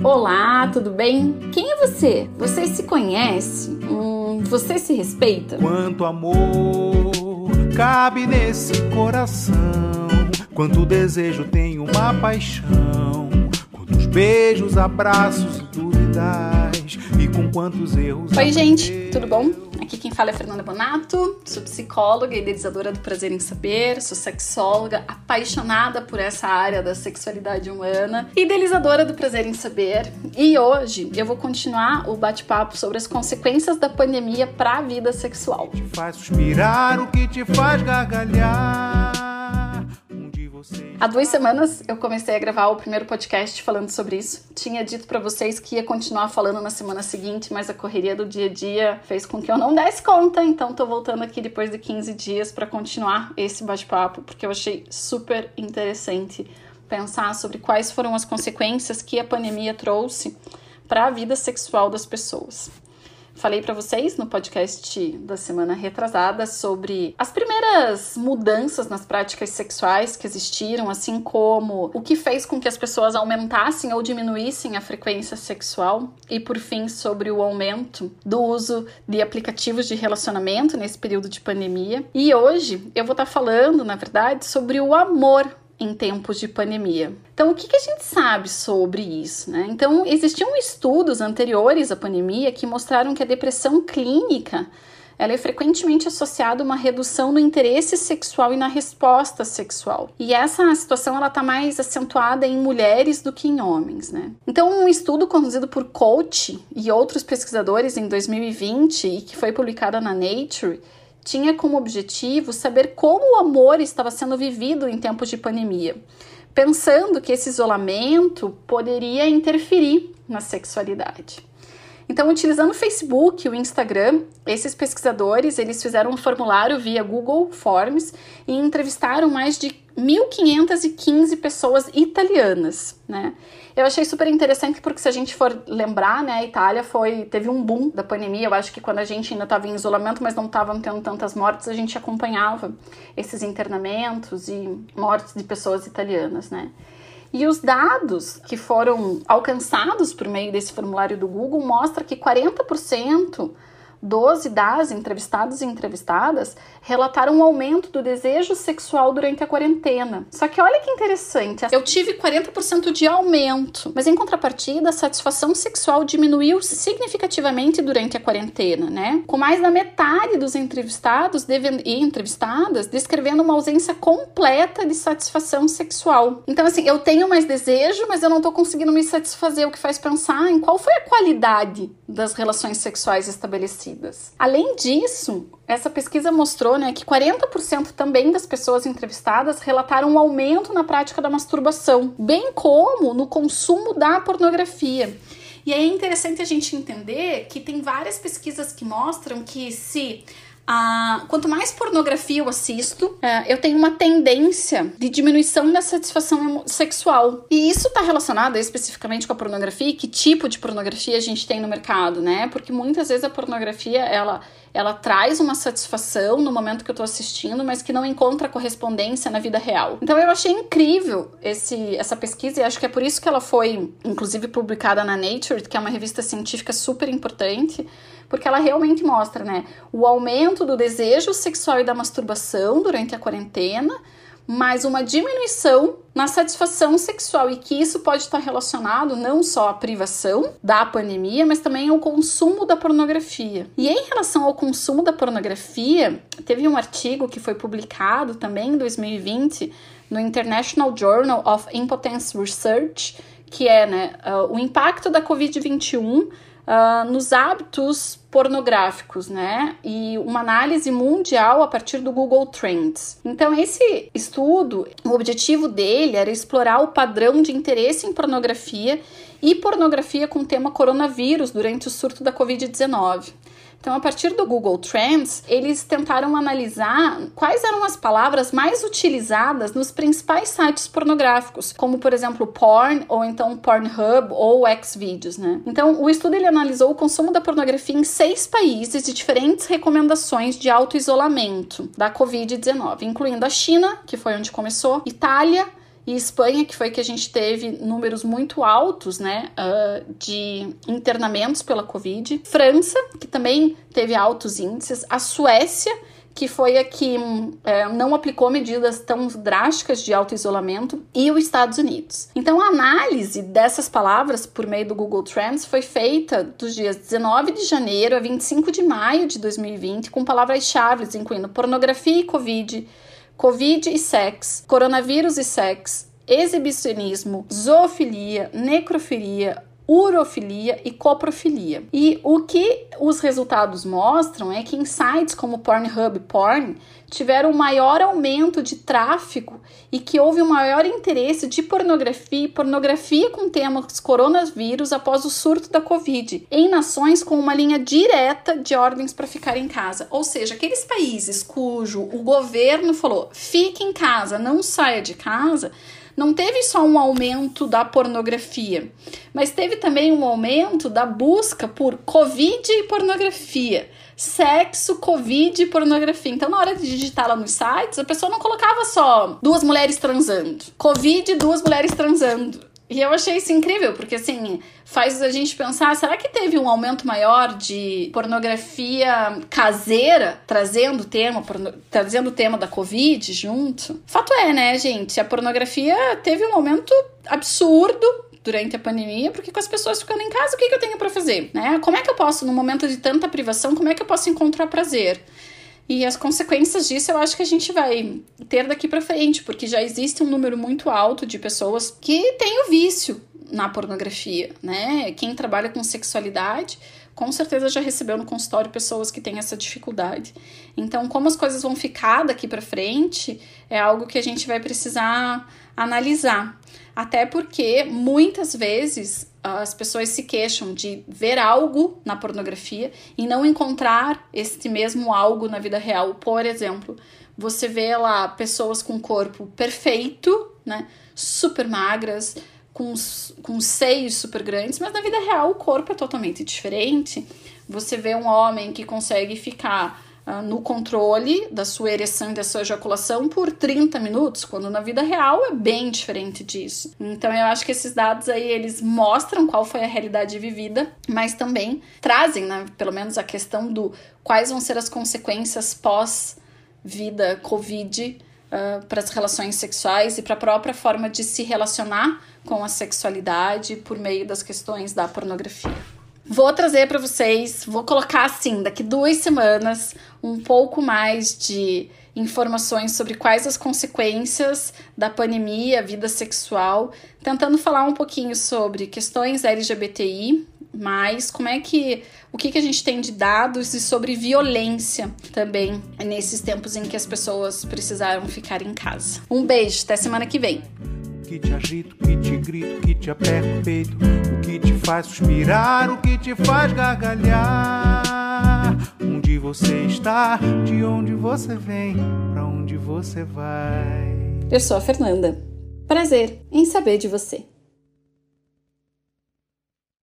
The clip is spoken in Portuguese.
Olá, tudo bem? Quem é você? Você se conhece? Hum, você se respeita? Quanto amor cabe nesse coração? Quanto desejo tem uma paixão? Quantos beijos, abraços e E com quantos erros? Oi, gente, tudo bom? Aqui quem fala é Fernanda Bonato, sou psicóloga e idealizadora do Prazer em Saber, sou sexóloga, apaixonada por essa área da sexualidade humana, idealizadora do Prazer em Saber. E hoje eu vou continuar o bate-papo sobre as consequências da pandemia para a vida sexual. Te faz suspirar, o que te faz gargalhar. Há duas semanas eu comecei a gravar o primeiro podcast falando sobre isso. Tinha dito para vocês que ia continuar falando na semana seguinte, mas a correria do dia a dia fez com que eu não desse conta, então tô voltando aqui depois de 15 dias para continuar esse bate-papo, porque eu achei super interessante pensar sobre quais foram as consequências que a pandemia trouxe para a vida sexual das pessoas. Falei para vocês no podcast da semana retrasada sobre as primeiras mudanças nas práticas sexuais que existiram, assim como o que fez com que as pessoas aumentassem ou diminuíssem a frequência sexual, e por fim sobre o aumento do uso de aplicativos de relacionamento nesse período de pandemia. E hoje eu vou estar falando, na verdade, sobre o amor em tempos de pandemia. Então, o que, que a gente sabe sobre isso? Né? Então, existiam estudos anteriores à pandemia que mostraram que a depressão clínica ela é frequentemente associada a uma redução no interesse sexual e na resposta sexual. E essa situação ela está mais acentuada em mulheres do que em homens, né? Então, um estudo conduzido por Coach e outros pesquisadores em 2020 e que foi publicada na Nature tinha como objetivo saber como o amor estava sendo vivido em tempos de pandemia, pensando que esse isolamento poderia interferir na sexualidade. Então, utilizando o Facebook o Instagram, esses pesquisadores eles fizeram um formulário via Google Forms e entrevistaram mais de 1.515 pessoas italianas, né? Eu achei super interessante porque se a gente for lembrar, né, a Itália foi teve um boom da pandemia. Eu acho que quando a gente ainda estava em isolamento, mas não estavam tendo tantas mortes, a gente acompanhava esses internamentos e mortes de pessoas italianas, né? E os dados que foram alcançados por meio desse formulário do Google mostra que 40% 12 das entrevistados e entrevistadas relataram um aumento do desejo sexual durante a quarentena. Só que olha que interessante, eu tive 40% de aumento, mas em contrapartida, a satisfação sexual diminuiu significativamente durante a quarentena, né? Com mais da metade dos entrevistados e entrevistadas descrevendo uma ausência completa de satisfação sexual. Então, assim, eu tenho mais desejo, mas eu não tô conseguindo me satisfazer, o que faz pensar em qual foi a qualidade das relações sexuais estabelecidas. Além disso, essa pesquisa mostrou né, que 40% também das pessoas entrevistadas relataram um aumento na prática da masturbação, bem como no consumo da pornografia. E é interessante a gente entender que tem várias pesquisas que mostram que se ah, quanto mais pornografia eu assisto, é, eu tenho uma tendência de diminuição da satisfação sexual. E isso está relacionado especificamente com a pornografia e que tipo de pornografia a gente tem no mercado, né? Porque muitas vezes a pornografia, ela ela traz uma satisfação no momento que eu tô assistindo, mas que não encontra correspondência na vida real. Então eu achei incrível esse, essa pesquisa e acho que é por isso que ela foi, inclusive, publicada na Nature, que é uma revista científica super importante, porque ela realmente mostra, né, o aumento do desejo sexual e da masturbação durante a quarentena mas uma diminuição na satisfação sexual e que isso pode estar relacionado não só à privação da pandemia, mas também ao consumo da pornografia. E em relação ao consumo da pornografia, teve um artigo que foi publicado também em 2020 no International Journal of Impotence Research, que é né, uh, o impacto da Covid-21 uh, nos hábitos pornográficos, né? E uma análise mundial a partir do Google Trends. Então, esse estudo, o objetivo dele era explorar o padrão de interesse em pornografia e pornografia com tema coronavírus durante o surto da Covid-19. Então, a partir do Google Trends, eles tentaram analisar quais eram as palavras mais utilizadas nos principais sites pornográficos, como por exemplo porn ou então Pornhub ou Xvideos, né? Então, o estudo ele analisou o consumo da pornografia em seis países e diferentes recomendações de auto-isolamento da Covid-19, incluindo a China, que foi onde começou, Itália, e Espanha, que foi que a gente teve números muito altos, né, uh, de internamentos pela Covid. França, que também teve altos índices. A Suécia, que foi a que é, não aplicou medidas tão drásticas de auto-isolamento, e os Estados Unidos. Então, a análise dessas palavras por meio do Google Trends foi feita dos dias 19 de janeiro a 25 de maio de 2020, com palavras-chave incluindo pornografia e Covid, Covid e sexo, coronavírus e sexo, exibicionismo, zoofilia, necrofilia, urofilia e coprofilia. E o que os resultados mostram é que em sites como Pornhub Porn tiveram um maior aumento de tráfego e que houve um maior interesse de pornografia e pornografia com temas coronavírus após o surto da Covid, em nações com uma linha direta de ordens para ficar em casa. Ou seja, aqueles países cujo o governo falou fique em casa, não saia de casa, não teve só um aumento da pornografia, mas teve também um aumento da busca por Covid e pornografia. Sexo, Covid e pornografia. Então, na hora de digitar lá nos sites, a pessoa não colocava só duas mulheres transando. Covid, duas mulheres transando e eu achei isso incrível, porque assim, faz a gente pensar, será que teve um aumento maior de pornografia caseira, trazendo o tema, trazendo o tema da Covid junto? Fato é, né, gente? A pornografia teve um aumento absurdo durante a pandemia, porque com as pessoas ficando em casa, o que, que eu tenho para fazer? Né? Como é que eu posso, no momento de tanta privação, como é que eu posso encontrar prazer? E as consequências disso eu acho que a gente vai ter daqui para frente, porque já existe um número muito alto de pessoas que têm o vício na pornografia, né? Quem trabalha com sexualidade com certeza já recebeu no consultório pessoas que têm essa dificuldade. Então, como as coisas vão ficar daqui para frente, é algo que a gente vai precisar analisar. Até porque muitas vezes as pessoas se queixam de ver algo na pornografia e não encontrar este mesmo algo na vida real. Por exemplo, você vê lá pessoas com corpo perfeito, né? Super magras, com, com seios super grandes, mas na vida real o corpo é totalmente diferente. Você vê um homem que consegue ficar uh, no controle da sua ereção e da sua ejaculação por 30 minutos, quando na vida real é bem diferente disso. Então eu acho que esses dados aí eles mostram qual foi a realidade vivida, mas também trazem, né, pelo menos a questão do quais vão ser as consequências pós vida COVID uh, para as relações sexuais e para a própria forma de se relacionar com a sexualidade por meio das questões da pornografia. Vou trazer para vocês, vou colocar assim, daqui duas semanas, um pouco mais de informações sobre quais as consequências da pandemia, vida sexual, tentando falar um pouquinho sobre questões LGBTI, mas como é que o que, que a gente tem de dados e sobre violência também nesses tempos em que as pessoas precisaram ficar em casa. Um beijo, até semana que vem que te agita, o que te grita, o que te aperta o peito, o que te faz suspirar, o que te faz gargalhar. Onde você está, de onde você vem, para onde você vai. Eu sou a Fernanda. Prazer em saber de você.